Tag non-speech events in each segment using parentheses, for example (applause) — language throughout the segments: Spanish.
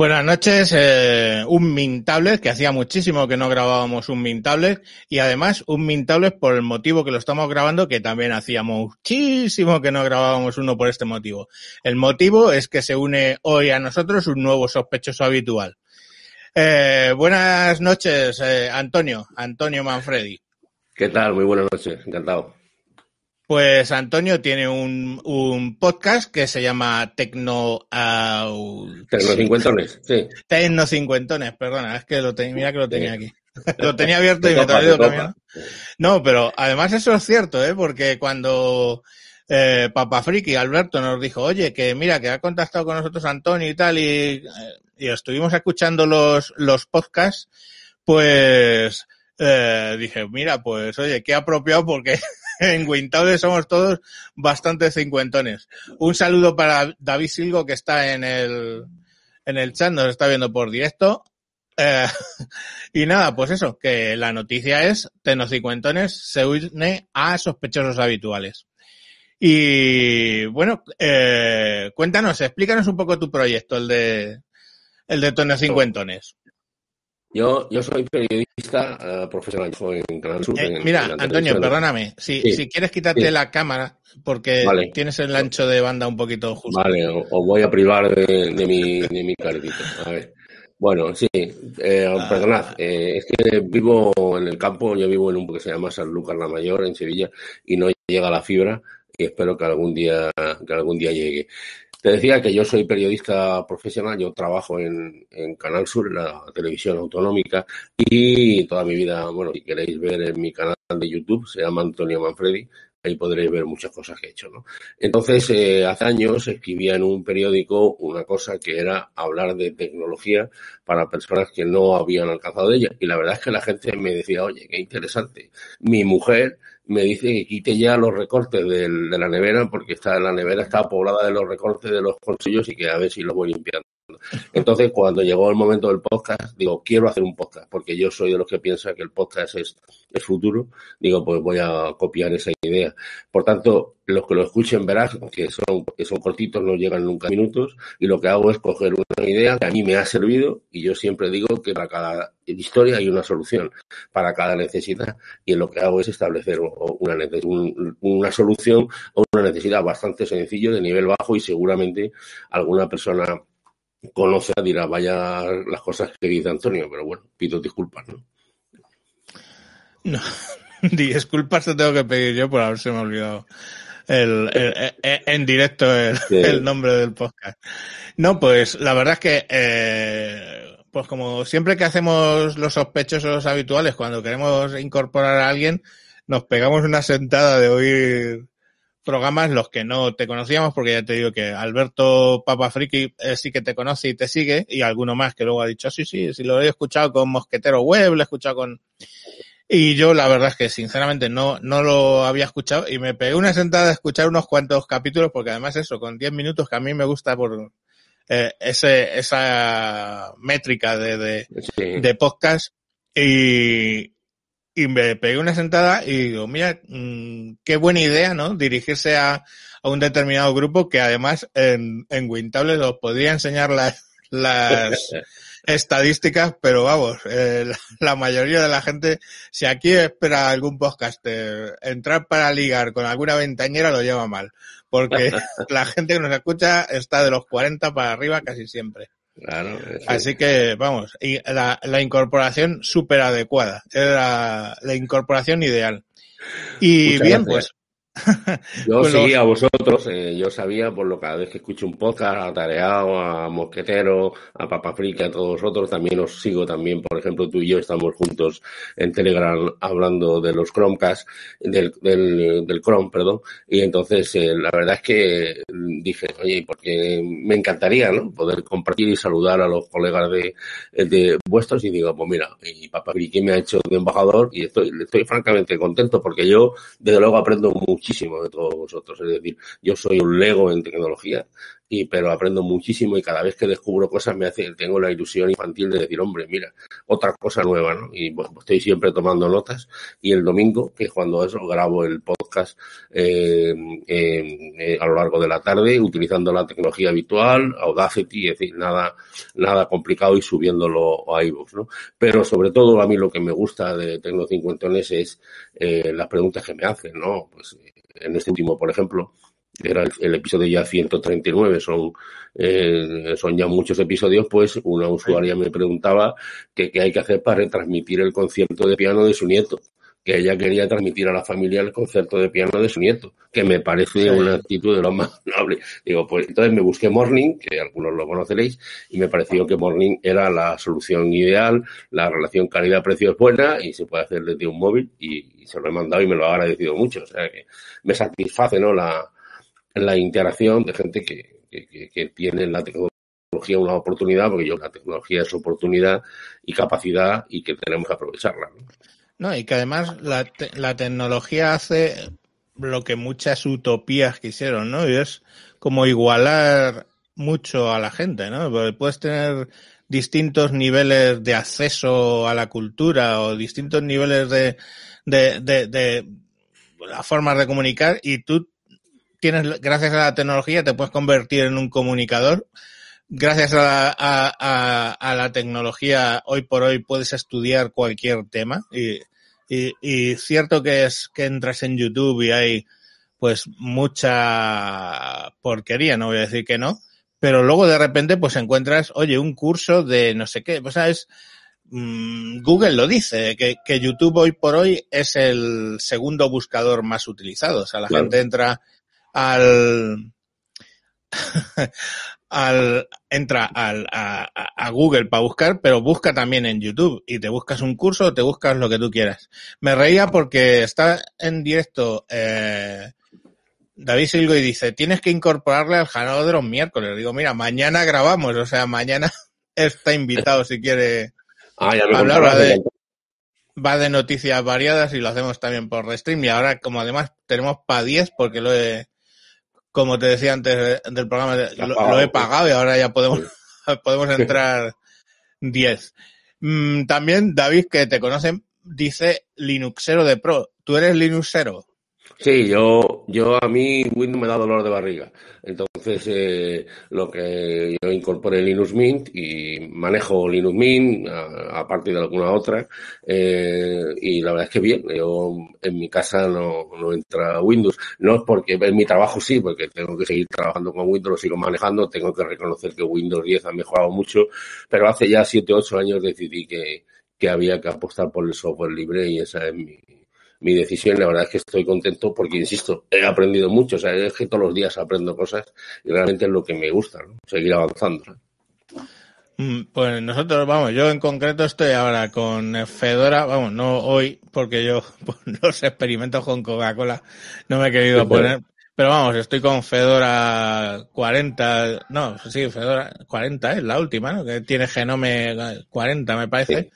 Buenas noches, eh, un Mintables, que hacía muchísimo que no grabábamos un Mintables, y además un Mintables por el motivo que lo estamos grabando, que también hacía muchísimo que no grabábamos uno por este motivo. El motivo es que se une hoy a nosotros un nuevo sospechoso habitual. Eh, buenas noches, eh, Antonio, Antonio Manfredi. ¿Qué tal? Muy buenas noches, encantado. Pues Antonio tiene un, un podcast que se llama Tecno... Uh, Tecnocincuentones, sí. Tecnocincuentones, perdona, es que lo tenía, mira que lo tenía aquí. (laughs) lo tenía abierto y me he cambiando. No, pero además eso es cierto, ¿eh? Porque cuando eh, Papa Friki, Alberto, nos dijo, oye, que mira, que ha contactado con nosotros Antonio y tal, y, y estuvimos escuchando los, los podcasts, pues eh, dije, mira, pues oye, qué apropiado porque en Wintable somos todos bastante cincuentones. Un saludo para David Silgo que está en el, en el chat, nos está viendo por directo. Eh, (laughs) y nada, pues eso, que la noticia es Tecnocincuentones se une a sospechosos habituales. Y bueno, eh, cuéntanos, explícanos un poco tu proyecto, el de el de Tecnocincuentones. Yo, yo soy periodista uh, profesional en Canal Sur. Eh, en, mira, en Antonio, perdóname. Si, Sí. si quieres quitarte Sí. la cámara, porque Vale. tienes el ancho de banda un poquito justo. Vale, os voy a privar de, de mi, de mi caritito. A ver. Bueno, sí, eh, Ah. perdonad, eh, es que vivo en el campo, yo vivo en un que se llama San Lucas la Mayor, en Sevilla, y no llega la fibra, y espero que algún día, que algún día llegue. Te decía que yo soy periodista profesional, yo trabajo en, Canal Sur, la televisión autonómica, y toda mi vida, bueno, si queréis ver en mi canal de YouTube, se llama Antonio Manfredi, ahí podréis ver muchas cosas que he hecho, ¿no? Entonces, eh, hace años escribía en un periódico una cosa que era hablar de tecnología para personas que no habían alcanzado ella. Y la verdad es que la gente me decía, oye, qué interesante. Mi mujer me dice que quite ya los recortes de la nevera porque está, la nevera está poblada de los recortes de los bolsillos y que a ver si los voy limpiando. Entonces, cuando llegó el momento del podcast, digo, quiero hacer un podcast, porque yo soy de los que piensa que el podcast es, es futuro. Digo, pues voy a copiar esa idea. Por tanto, los que lo escuchen verás que son, que son cortitos, no llegan nunca minutos, y lo que hago es coger una idea que a mí me ha servido, y yo siempre digo que para cada historia hay una solución, para cada necesidad, y lo que hago es establecer una, una solución o una necesidad bastante sencillo, de nivel bajo, y seguramente alguna persona conoce, dirá, vaya las cosas que dice Antonio, pero bueno, pido disculpas, ¿no? No, (laughs) disculpas te tengo que pedir yo por haberse me olvidado el, el- el- en directo el nombre del podcast. No, pues la verdad es que, eh, pues como siempre que hacemos los sospechosos habituales, cuando queremos incorporar a alguien, nos pegamos una sentada de oír programas los que no te conocíamos, porque ya te digo que Alberto Papa Friki eh, sí que te conoce y te sigue, y alguno más que luego ha dicho, sí, sí, sí lo he escuchado con Mosquetero Web, lo he escuchado con... Y yo la verdad es que sinceramente no, no lo había escuchado y me pegué una sentada a escuchar unos cuantos capítulos, porque además eso, con 10 minutos que a mí me gusta por eh, ese, esa métrica de, de, Sí. de podcast y, y me pegué una sentada y digo, mira, mm, qué buena idea, ¿no? Dirigirse a, a un determinado grupo que además en, en Wintable os podría enseñar las, las (laughs) estadísticas, pero vamos, eh, la, la mayoría de la gente, si aquí espera algún podcast eh, entrar para ligar con alguna ventañera lo lleva mal, porque (laughs) la gente que nos escucha está de los 40 para arriba casi siempre. Claro, sí. Así que, vamos, y la, la incorporación súper adecuada. Era la incorporación ideal. Y Muchas bien, gracias. pues. Yo pues seguía a vosotros, eh, yo sabía por lo cada vez que escucho un podcast, a Tareao, a Mosquetero, a Papa Friki, a todos vosotros, también os sigo también, por ejemplo, tú y yo estamos juntos en Telegram hablando de los Chromecast, del, del, del Chrome, perdón, y entonces eh, la verdad es que dije, oye, porque me encantaría, ¿no? Poder compartir y saludar a los colegas de, de vuestros y digo, pues mira, y Papa Friki me ha hecho de embajador y estoy, estoy francamente contento porque yo, desde luego, aprendo muchísimo de todos vosotros. Es decir, yo soy un lego en tecnología y pero aprendo muchísimo y cada vez que descubro cosas me hace, tengo la ilusión infantil de decir, hombre, mira, otra cosa nueva, ¿no? Y bueno, estoy siempre tomando notas y el domingo, que es cuando eso, grabo el podcast eh, eh, a lo largo de la tarde utilizando la tecnología habitual, Audacity, es decir, nada, nada complicado y subiéndolo a iVoox, ¿no? Pero sobre todo a mí lo que me gusta de Tecno Cincuentones es eh, las preguntas que me hacen, ¿no? Pues en este último, por ejemplo, era el, episodio ya 139, son, eh, son ya muchos episodios, pues una usuaria me preguntaba qué hay que hacer para retransmitir el concierto de piano de su nieto que ella quería transmitir a la familia el concierto de piano de su nieto, que me parece una actitud de lo más noble. Digo, pues entonces me busqué Morning, que algunos lo conoceréis, y me pareció que Morning era la solución ideal, la relación calidad-precio es buena y se puede hacer desde un móvil y, se lo he mandado y me lo ha agradecido mucho. O sea que me satisface, ¿no? La, la interacción de gente que, que, que tiene la tecnología una oportunidad, porque yo la tecnología es oportunidad y capacidad y que tenemos que aprovecharla. ¿no? No, y que además la, la tecnología hace lo que muchas utopías quisieron, ¿no? Y es como igualar mucho a la gente, ¿no? Porque puedes tener distintos niveles de acceso a la cultura o distintos niveles de, de, de, de las formas de comunicar y tú tienes, gracias a la tecnología, te puedes convertir en un comunicador gracias a, a, a, la tecnología, hoy por hoy puedes estudiar cualquier tema y, y, y, cierto que es que entras en YouTube y hay pues mucha porquería, no voy a decir que no, pero luego de repente pues encuentras, oye, un curso de no sé qué, pues sabes, mmm, Google lo dice, que, que, YouTube hoy por hoy es el segundo buscador más utilizado, o sea, la claro. gente entra al (laughs) al, entra al, a, a, Google para buscar, pero busca también en YouTube y te buscas un curso o te buscas lo que tú quieras. Me reía porque está en directo eh, David Silgo y dice, tienes que incorporarle al janado de los miércoles. Digo, mira, mañana grabamos, o sea, mañana (laughs) está invitado si quiere (laughs) ah, ya me hablar. Va de, va de noticias variadas y lo hacemos también por Restream y ahora como además tenemos para 10 porque lo he como te decía antes del programa, lo, lo, he pagado y ahora ya podemos, (laughs) podemos entrar 10. Mm, también David, que te conocen, dice Linuxero de Pro. ¿Tú eres Linuxero? Sí, yo, yo a mí Windows me da dolor de barriga. Entonces, eh, lo que yo incorporé Linux Mint y manejo Linux Mint, aparte de alguna otra, eh, y la verdad es que bien. Yo en mi casa no, no entra Windows. No es porque en mi trabajo sí, porque tengo que seguir trabajando con Windows, lo sigo manejando. Tengo que reconocer que Windows 10 ha mejorado mucho, pero hace ya 7, 8 años decidí que, que había que apostar por el software libre y esa es mi, mi decisión. La verdad es que estoy contento porque, insisto, he aprendido mucho. O sea, es que todos los días aprendo cosas y realmente es lo que me gusta, ¿no? Seguir avanzando. ¿no? Pues nosotros, vamos, yo en concreto estoy ahora con Fedora, vamos, no hoy, porque yo (laughs) pues, los experimentos con Coca-Cola no me he querido poner, pero vamos, estoy con Fedora 40, no, sí, Fedora 40 es la última, ¿no? Que tiene Genome 40, me parece. Sí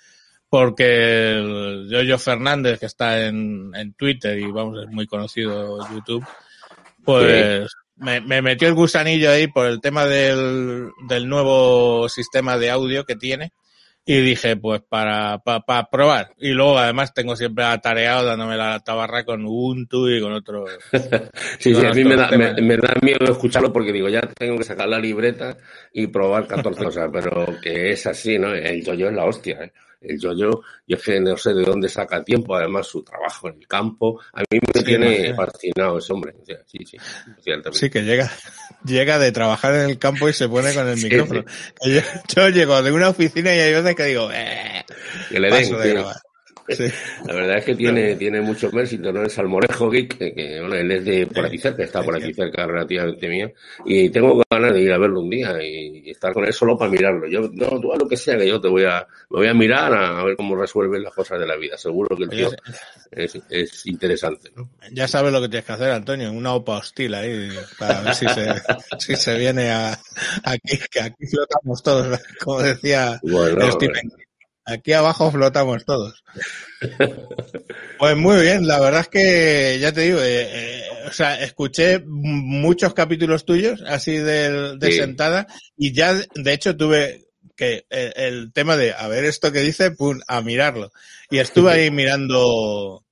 porque el Yoyo Fernández, que está en, en, Twitter y vamos, es muy conocido YouTube, pues sí. me, me, metió el gusanillo ahí por el tema del, del nuevo sistema de audio que tiene. Y dije, pues para, para, para probar. Y luego además tengo siempre atareado dándome la tabarra con Ubuntu y con otros. (laughs) sí, con sí, a mí me da, me, me, da miedo escucharlo porque digo, ya tengo que sacar la libreta y probar 14 cosas, pero que es así, ¿no? El yo-yo es la hostia, ¿eh? El yo-yo, yo es que no sé de dónde saca tiempo, además su trabajo en el campo, a mí me sí, tiene no, fascinado ese hombre. Sí, sí, sí, que llega, (laughs) llega de trabajar en el campo y se pone con el micrófono. (laughs) Yo, yo, llego de una oficina y hay veces que digo, eh, que le den, de grabar. (laughs) Sí. La verdad es que tiene, tiene mucho mérito, ¿no? El Salmorejo Geek, que, que bueno, él es de por aquí cerca, está por aquí cerca relativamente mío, y tengo ganas de ir a verlo un día y, estar con él solo para mirarlo. Yo, no, tú a lo que sea que yo te voy a, me voy a mirar a, ver cómo resuelven las cosas de la vida. Seguro que el tío es, es interesante, ¿no? Ya sabes lo que tienes que hacer, Antonio, una OPA hostil ahí, para ver si se, (laughs) si se viene a, aquí, que aquí flotamos todos, como decía bueno, Stephen Aquí abajo flotamos todos. Pues muy bien, la verdad es que ya te digo, eh, eh, o sea, escuché muchos capítulos tuyos, así de, de sentada, y ya, de hecho, tuve que el, tema de a ver esto que dice, pum, a mirarlo. Y estuve ahí (laughs) mirando,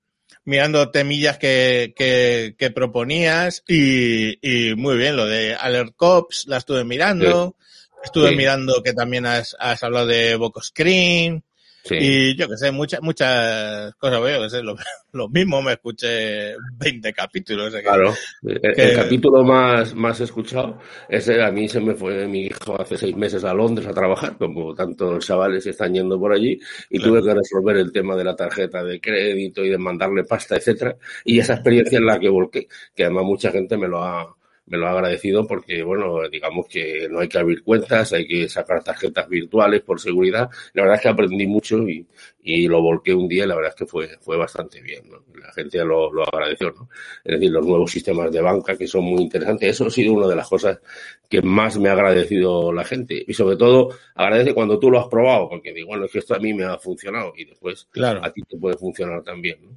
mirando temillas que, que, que proponías y, y, muy bien, lo de Alert Cops la estuve mirando. Estuve mirando que también has, has hablado de Boco Screen. Y yo que sé, muchas, muchas cosas, veo que sé, lo, (laughs) lo, mismo me escuché 20 capítulos. claro, el, capítulo más, más escuchado, ese a mí se me fue mi hijo hace seis meses a Londres a trabajar, como tantos chavales están yendo por allí, y tuve que resolver el tema de la tarjeta de crédito y de mandarle pasta, etcétera, y esa experiencia en la que volqué, que además mucha gente me lo ha, me lo ha agradecido porque, bueno, digamos que no hay que abrir cuentas, hay que sacar tarjetas virtuales por seguridad. La verdad es que aprendí mucho y, y lo volqué un día y la verdad es que fue, fue bastante bien, ¿no? La gente lo, lo agradeció, ¿no? Es decir, los nuevos sistemas de banca que son muy interesantes. Eso ha sido una de las cosas que más me ha agradecido la gente. Y sobre todo, agradece cuando tú lo has probado, porque digo, bueno, es que esto a mí me ha funcionado y después claro. a ti te puede funcionar también, ¿no?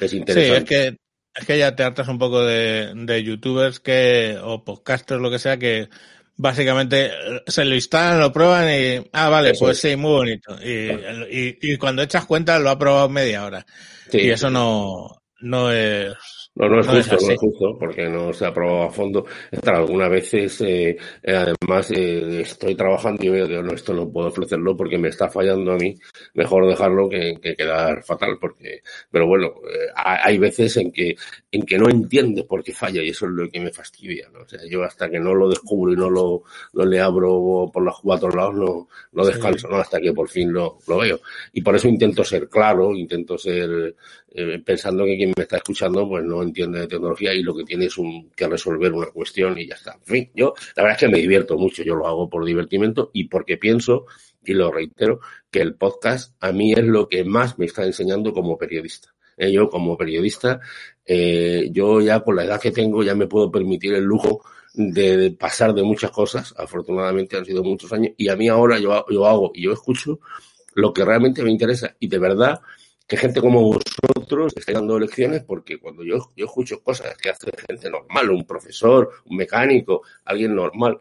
Es interesante. Sí, es que es que ya te hartas un poco de, de youtubers que, o podcasters, lo que sea, que básicamente se lo instalan, lo prueban y, ah, vale, pues sí, muy bonito. Y, y, y, cuando echas cuenta lo ha probado media hora. Sí, y eso no, no es, no, no es justo, no es justo, porque no se ha probado a fondo. algunas veces, eh, además, eh, estoy trabajando y veo que no, esto no puedo ofrecerlo porque me está fallando a mí. Mejor dejarlo que, que quedar fatal, porque, pero bueno, eh, hay veces en que, en que no entiendes por qué falla y eso es lo que me fastidia, ¿no? O sea, yo hasta que no lo descubro y no lo, no le abro por los cuatro lados, no, no descanso, ¿no? Hasta que por fin lo, lo veo. Y por eso intento ser claro, intento ser, eh, pensando que quien me está escuchando pues no entiende de tecnología y lo que tiene es un, que resolver una cuestión y ya está. En fin, yo la verdad es que me divierto mucho, yo lo hago por divertimento y porque pienso, y lo reitero, que el podcast a mí es lo que más me está enseñando como periodista. Eh, yo como periodista, eh, yo ya con la edad que tengo ya me puedo permitir el lujo de, pasar de muchas cosas, afortunadamente han sido muchos años, y a mí ahora yo, yo hago y yo escucho lo que realmente me interesa y de verdad que gente como vosotros esté dando lecciones, porque cuando yo, yo escucho cosas que hace gente normal, un profesor, un mecánico, alguien normal,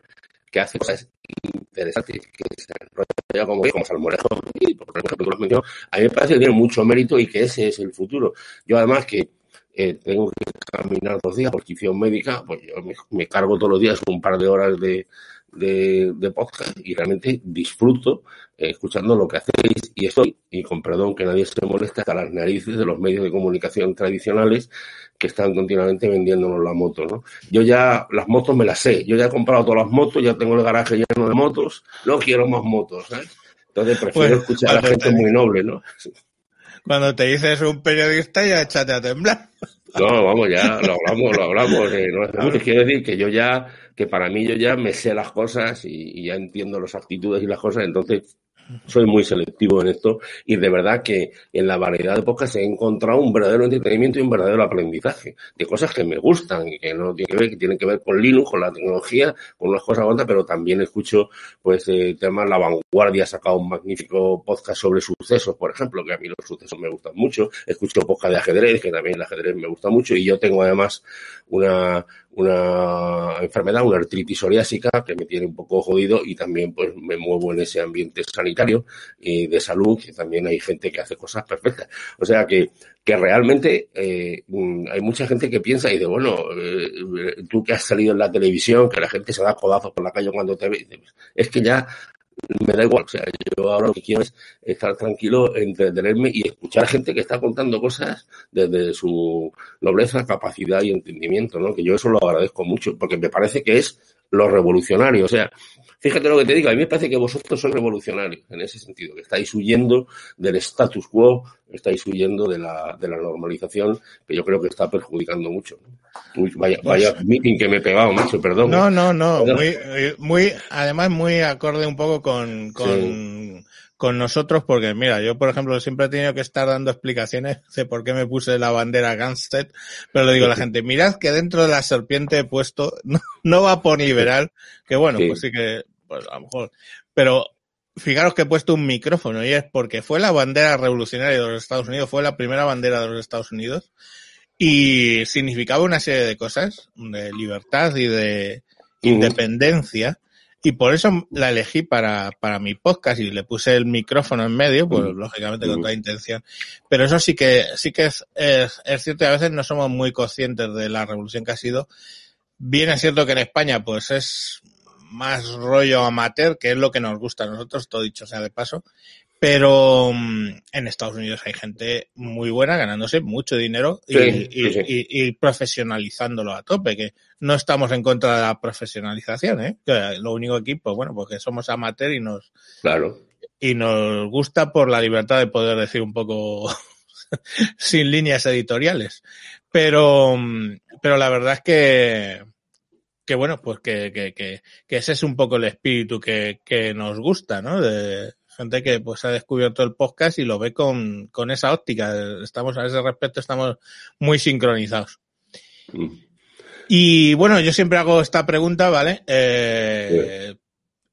que hace cosas interesantes, que se enrolla como, como Salmorejo, por ejemplo, a mí me parece que tiene mucho mérito y que ese es el futuro. Yo además que eh, tengo que caminar dos días por médica, pues yo me, me, cargo todos los días un par de horas de, de, de podcast y realmente disfruto eh, escuchando lo que hacéis y estoy, y con perdón que nadie se moleste, hasta las narices de los medios de comunicación tradicionales que están continuamente vendiéndonos la moto, ¿no? Yo ya las motos me las sé, yo ya he comprado todas las motos, ya tengo el garaje lleno de motos, no quiero más motos, ¿eh? Entonces prefiero bueno, escuchar a la gente te... muy noble, ¿no? Cuando te dices un periodista ya échate a temblar. No, vamos, ya lo hablamos, lo hablamos. Eh, no hace mucho. Quiero decir que yo ya, que para mí yo ya me sé las cosas y, y ya entiendo las actitudes y las cosas, entonces soy muy selectivo en esto y de verdad que en la variedad de podcasts he encontrado un verdadero entretenimiento y un verdadero aprendizaje de cosas que me gustan y que no tienen que ver, que tienen que ver con Linux, con la tecnología, con unas cosas otras, pero también escucho pues eh, temas La Vanguardia ha sacado un magnífico podcast sobre sucesos, por ejemplo, que a mí los sucesos me gustan mucho, escucho podcast de ajedrez, que también el ajedrez me gusta mucho y yo tengo además una una enfermedad, una artritis psoriásica que me tiene un poco jodido y también pues me muevo en ese ambiente sanitario y de salud, que también hay gente que hace cosas perfectas. O sea que, que realmente eh, hay mucha gente que piensa y dice, bueno, eh, tú que has salido en la televisión, que la gente se da codazos por la calle cuando te ve, es que ya me da igual. O sea, yo ahora lo que quiero es estar tranquilo, entretenerme y escuchar gente que está contando cosas desde su nobleza, capacidad y entendimiento, ¿no? Que yo eso lo agradezco mucho, porque me parece que es lo revolucionario. O sea, fíjate lo que te digo, a mí me parece que vosotros sois revolucionarios en ese sentido, que estáis huyendo del status quo, estáis huyendo de la, de la normalización, que yo creo que está perjudicando mucho. Uy, vaya, vaya meeting que me he pegado, macho, perdón. No, no, no, muy, muy, además muy acorde un poco con, con, sí. Con nosotros, porque mira, yo por ejemplo siempre he tenido que estar dando explicaciones (laughs) de por qué me puse la bandera Gunstead, pero le digo a la gente, mirad que dentro de la serpiente he puesto, (laughs) no, no va por liberal, que bueno, sí. pues sí. que, pues a lo mejor, pero fijaros que he puesto un micrófono y es porque fue la bandera revolucionaria de los Estados Unidos, fue la primera bandera de los Estados Unidos y significaba una serie de cosas, de libertad y de independencia, y por eso la elegí para, para mi podcast y le puse el micrófono en medio, pues lógicamente con toda intención. Pero eso sí que, sí que es, es, es cierto y a veces no somos muy conscientes de la revolución que ha sido. Bien es cierto que en España pues es más rollo amateur, que es lo que nos gusta a nosotros, todo dicho sea de paso. Pero mm, en Estados Unidos hay gente muy buena ganándose mucho dinero y, y, profesionalizándolo a tope, que no estamos en contra de la profesionalización, ¿eh? lo único aquí, pues bueno, porque somos amateur y nos, claro. y nos gusta por la libertad de poder decir un poco (laughs) sin líneas editoriales. Pero, pero la verdad es que, que bueno, pues que, que, que, que, ese es un poco el espíritu que, que nos gusta, ¿no? De gente que pues ha descubierto el podcast y lo ve con, con esa óptica. Estamos a ese respecto, estamos muy sincronizados. Mm. Y bueno, yo siempre hago esta pregunta, ¿vale? Eh,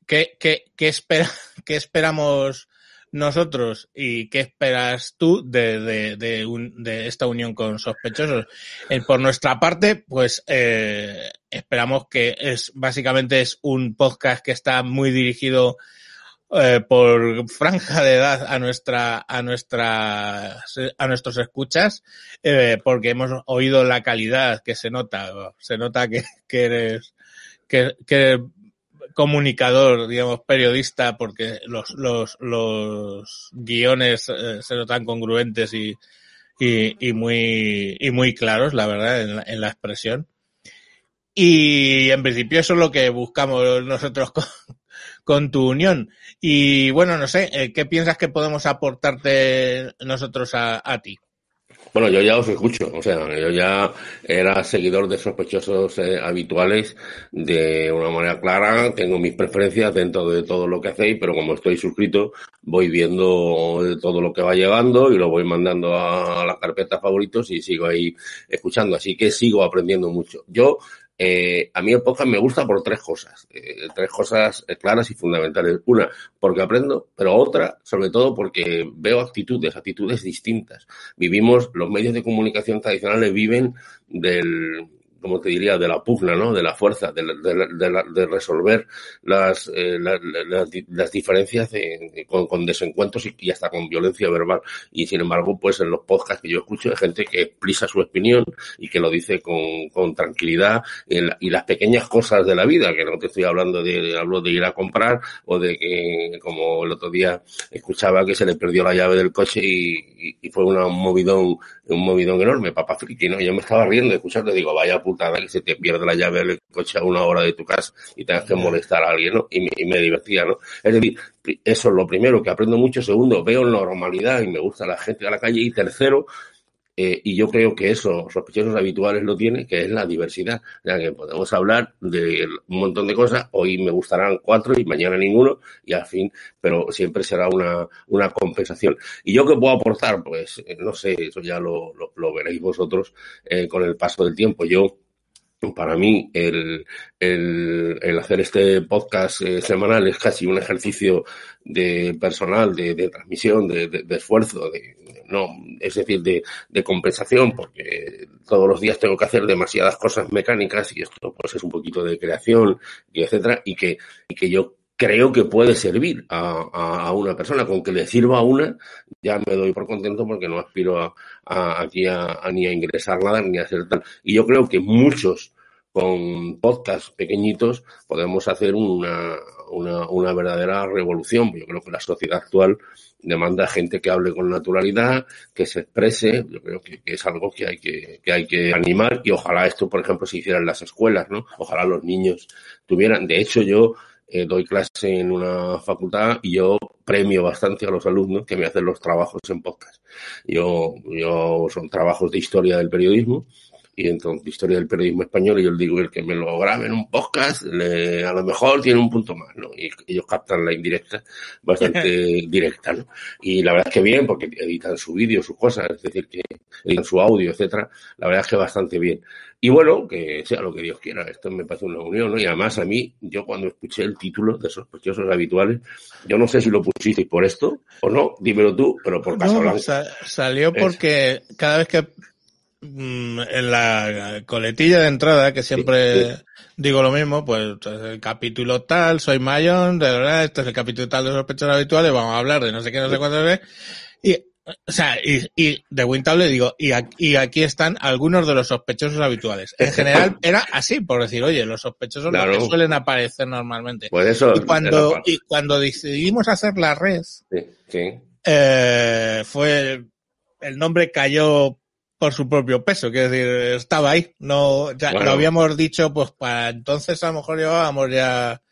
¿qué, qué, qué, espera, (laughs) ¿Qué esperamos nosotros y qué esperas tú de, de, de, un, de esta unión con sospechosos. Eh, por nuestra parte, pues eh, esperamos que es básicamente es un podcast que está muy dirigido eh, por franja de edad a nuestra a nuestra a nuestros escuchas eh, porque hemos oído la calidad que se nota se nota que, eres que, que comunicador, digamos, periodista, porque los, los, los guiones eh, se notan congruentes y, y, y, muy, y muy claros, la verdad, en la, en la, expresión. Y en principio eso es lo que buscamos nosotros (laughs) con, con tu unión. Y bueno, no sé, eh, ¿qué piensas que podemos aportarte nosotros a, a ti? Bueno, yo ya os escucho, o sea, yo ya era seguidor de sospechosos eh, habituales de una manera clara, tengo mis preferencias dentro de todo lo que hacéis, pero como estoy suscrito, voy viendo todo lo que va llegando y lo voy mandando a, a las carpetas favoritos y sigo ahí escuchando, así que sigo aprendiendo mucho. Yo eh, a mí el podcast me gusta por tres cosas, eh, tres cosas claras y fundamentales. Una, porque aprendo, pero otra, sobre todo, porque veo actitudes, actitudes distintas. Vivimos, los medios de comunicación tradicionales viven del, como te diría, de la pugna, ¿no? De la fuerza, de, de, resolver las, eh, la, la, las diferencias con, con, desencuentros y, hasta con violencia verbal. Y sin embargo, pues en los podcasts que yo escucho hay gente que expresa su opinión y que lo dice con, con tranquilidad y, las pequeñas cosas de la vida, que no te estoy hablando de, hablo de ir a comprar o de que, como el otro día escuchaba que se le perdió la llave del coche y, fue una, un movidón, un movidón enorme, papá friki, ¿no? Yo me estaba riendo de escucharte, digo, vaya puta putada que se te pierde la llave del coche a una hora de tu casa y tengas que molestar a alguien, ¿no? Y me, y me divertía, ¿no? Es decir, eso es lo primero, que aprendo mucho. Segundo, veo normalidad y me gusta la gente a la calle. Y tercero, eh, y yo creo que eso, sospechosos habituales lo tiene, que es la diversidad. Ya que podemos hablar de un montón de cosas, hoy me gustarán cuatro y mañana ninguno, y al fin, pero siempre será una, una compensación. ¿Y yo qué puedo aportar? Pues eh, no sé, eso ya lo, lo, lo veréis vosotros eh, con el paso del tiempo. Yo para mí el, el, hacer este podcast eh, semanal es casi un ejercicio de personal, de, transmisión, de, de, de esfuerzo, no, es decir, de, de, compensación, porque todos los días tengo que hacer demasiadas cosas mecánicas y esto pues es un poquito de creación y etcétera, y que, y que yo creo que puede servir a, a, a, una persona. Con que le sirva a una, ya me doy por contento porque no aspiro a, a aquí a, ni a ingresar nada ni a hacer tal. Y yo creo que muchos con podcasts pequeñitos podemos hacer una, una, una verdadera revolución. Yo creo que la sociedad actual demanda gente que hable con naturalidad, que se exprese. Yo creo que, que es algo que hay que, que hay que animar y ojalá esto, por ejemplo, se hiciera en las escuelas, ¿no? Ojalá los niños tuvieran. De hecho, yo eh, doy clase en una facultad y yo premio bastante a los alumnos que me hacen los trabajos en podcast. Yo, yo son trabajos de historia del periodismo y entonces historia del periodismo español y yo digo el que me lo grabe en un podcast le, a lo mejor tiene un punto más no y ellos captan la indirecta bastante (laughs) directa no y la verdad es que bien porque editan su vídeo sus cosas es decir que editan su audio etcétera la verdad es que bastante bien y bueno que sea lo que Dios quiera esto me parece una unión no y además a mí yo cuando escuché el título de sospechosos habituales yo no sé si lo pusisteis por esto o no dímelo tú pero por Casablanca no, sa salió porque es. cada vez que mm, en la coletilla de entrada, que siempre digo lo mismo, pues el capítulo tal, soy Mayón, de verdad, este es el capítulo tal de sospechosos habituales, vamos a hablar de no sé qué, no sé cuántas veces. Y, o sea, y, y de Wintable digo, y aquí, aquí, están algunos de los sospechosos habituales. En (laughs) general era así, por decir, oye, los sospechosos no que suelen aparecer normalmente. Pues eso. Y cuando, y cuando decidimos hacer la red, sí, Eh, fue, el nombre cayó por su propio peso, quiero decir, estaba ahí, no, ya bueno. lo habíamos dicho, pues para entonces a lo mejor llevábamos ya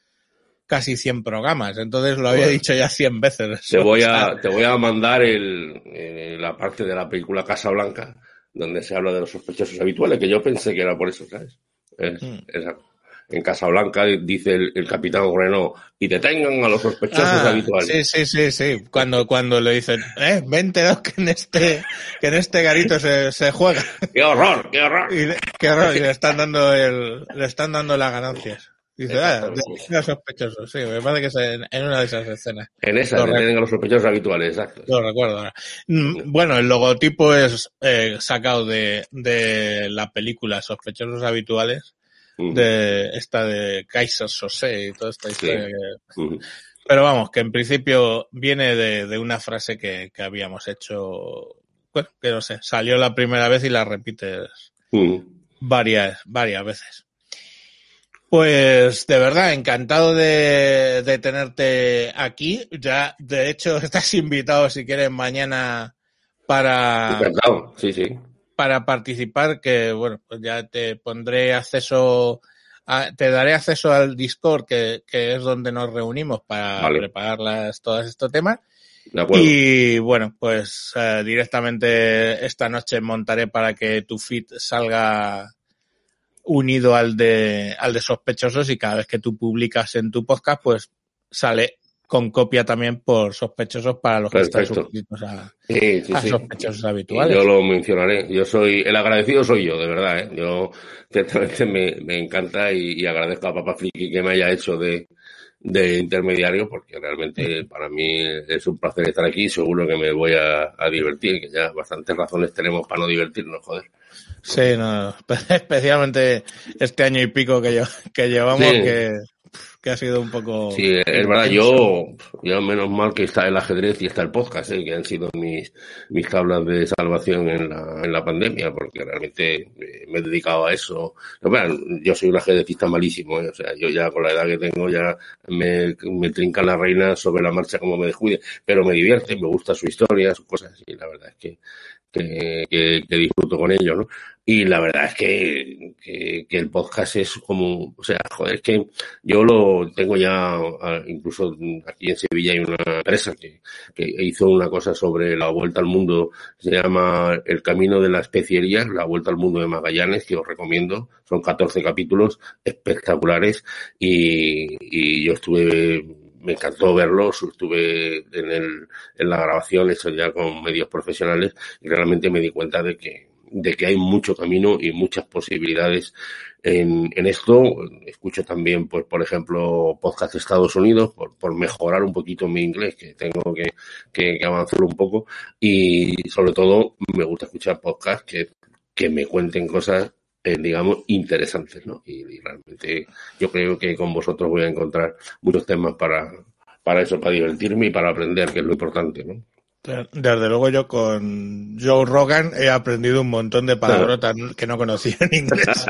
casi 100 programas, entonces lo había bueno, dicho ya 100 veces. Te voy a, (laughs) te voy a mandar el, eh, la parte de la película Casa Blanca, donde se habla de los sospechosos habituales, que yo pensé que era por eso, ¿sabes? Es, mm. esa, en Casablanca dice el, el, capitán Renault y detengan a los sospechosos ah, habituales. Sí, sí, sí, sí. Cuando, cuando le dicen, eh, vente que en este, que en este garito se, se juega. ¡Qué horror! ¡Qué horror! Y, ¡Qué horror! Y le están dando el, le están dando las ganancias. Dice, ah, de sospechosos, sí, me parece que es en, en, una de esas escenas. En esa, a los sospechosos habituales, exacto. Lo recuerdo ahora. Bueno, el logotipo es eh, sacado de, de la película Sospechosos Habituales, de esta de Kaiser Sose y toda esta historia. Sí. Que... Uh -huh. Pero vamos, que en principio viene de, de una frase que, que, habíamos hecho, bueno, que no sé, salió la primera vez y la repites uh -huh. varias, varias veces. Pues de verdad, encantado de, de, tenerte aquí. Ya, de hecho, (laughs) estás invitado si quieres mañana para. Encantado, sí, sí para participar, que bueno, pues ya te pondré acceso, a, te daré acceso al Discord, que, que, es donde nos reunimos para vale. preparar las, todos estos temas. Y bueno, pues uh, directamente esta noche montaré para que tu feed salga unido al de, al de sospechosos y cada vez que tú publicas en tu podcast, pues sale con copia también por sospechosos para los Perfecto. que están suscritos a, sí, sí, a sospechosos habituales. Yo lo mencionaré. Yo soy, el agradecido soy yo, de verdad, ¿eh? Yo, ciertamente me, me encanta y, y, agradezco a Papa Friki que me haya hecho de, de intermediario porque realmente para mí es un placer estar aquí seguro que me voy a, a divertir, que ya bastantes razones tenemos para no divertirnos, joder. Sí, no, (laughs) especialmente este año y pico que, yo, que llevamos, sí. que que ha sido un poco. Sí, es verdad, yo, yo menos mal que está el ajedrez y está el podcast, ¿eh? que han sido mis, mis tablas de salvación en la, en la pandemia, porque realmente me he dedicado a eso. Bueno, yo soy un ajedrecista malísimo, ¿eh? o sea, yo ya con la edad que tengo ya me, me trincan la reina sobre la marcha como me descuide, pero me divierte, me gusta su historia, sus cosas, y la verdad es que que, que, que, disfruto con ello, ¿no? Y la verdad es que, que, que, el podcast es como, o sea, joder, es que yo lo tengo ya, incluso aquí en Sevilla hay una empresa que, que hizo una cosa sobre la vuelta al mundo, se llama El Camino de la Especiería, la vuelta al mundo de Magallanes, que os recomiendo, son 14 capítulos espectaculares y, y yo estuve me encantó verlos, estuve en, el, en la grabación hecho ya con medios profesionales y realmente me di cuenta de que, de que hay mucho camino y muchas posibilidades en, en esto. Escucho también, pues, por ejemplo, podcast de Estados Unidos por, por mejorar un poquito mi inglés, que tengo que, que, que avanzar un poco. Y sobre todo, me gusta escuchar podcasts que, que me cuenten cosas eh, digamos, interesantes, ¿no? Y, y, realmente yo creo que con vosotros voy a encontrar muchos temas para, para eso, para divertirme y para aprender, que es lo importante, ¿no? Desde luego yo con Joe Rogan he aprendido un montón de palabrotas claro. que no conocía en inglés. (laughs)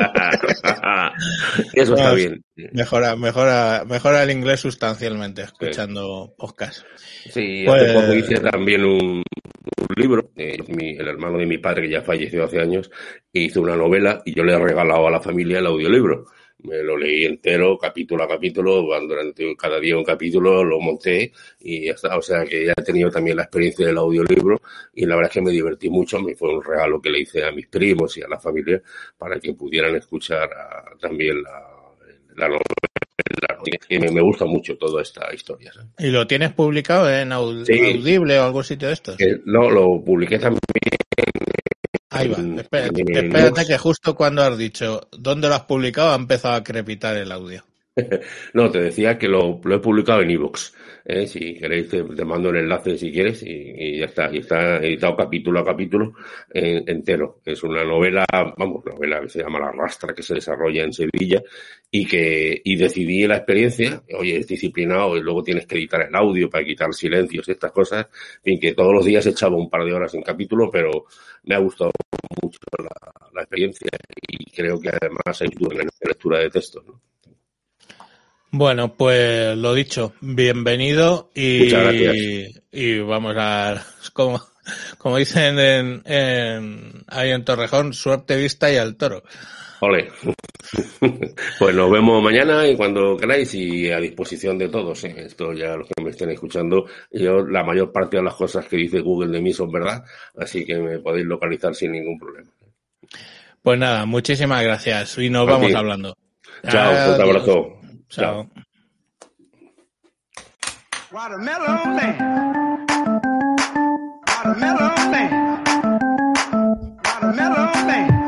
Eso está no, bien. Mejora, mejora, mejora el inglés sustancialmente escuchando sí. podcast. Sí, pues... hace poco hice también un, un libro, eh, mi, el hermano de mi padre que ya falleció hace años, hizo una novela y yo le he regalado a la familia el audiolibro me lo leí entero, capítulo a capítulo, durante cada día un capítulo lo monté y ya está. O sea que ya he tenido también la experiencia del audiolibro y la verdad es que me divertí mucho. Me fue un regalo que le hice a mis primos y a la familia para que pudieran escuchar a, también la, la novela. Y me, me, gusta mucho toda esta historia. ¿sabes? ¿Y lo tienes publicado en Audible sí. o algún sitio de estos? no, lo publiqué también Ahí va. Espérate, espérate, que justo cuando has dicho dónde lo has publicado ha empezado a crepitar el audio. (laughs) no, te decía que lo, he publicado en iVoox. ¿eh? Si queréis, te, mando el enlace si quieres y, ya está. Y está editado capítulo a capítulo entero. Es una novela, vamos, novela que se llama La Rastra, que se desarrolla en Sevilla y que y decidí la experiencia. Oye, es disciplinado y luego tienes que editar el audio para quitar silencios y estas cosas. En fin, que todos los días echaba un par de horas en capítulo, pero me ha gustado mucho la, experiencia y creo que además ayuda en la lectura de textos. ¿no? Bueno, pues lo dicho, bienvenido y, y vamos a, como, como dicen en, en, ahí en Torrejón, suerte vista y al toro. Ole. (laughs) pues nos vemos mañana y cuando queráis y a disposición de todos. ¿eh? Esto ya los que me estén escuchando, yo la mayor parte de las cosas que dice Google de mí son verdad, así que me podéis localizar sin ningún problema. Pues nada, muchísimas gracias y nos vamos hablando. Chao, un abrazo. So. Yeah. Watermelon man. Watermelon man. Watermelon man.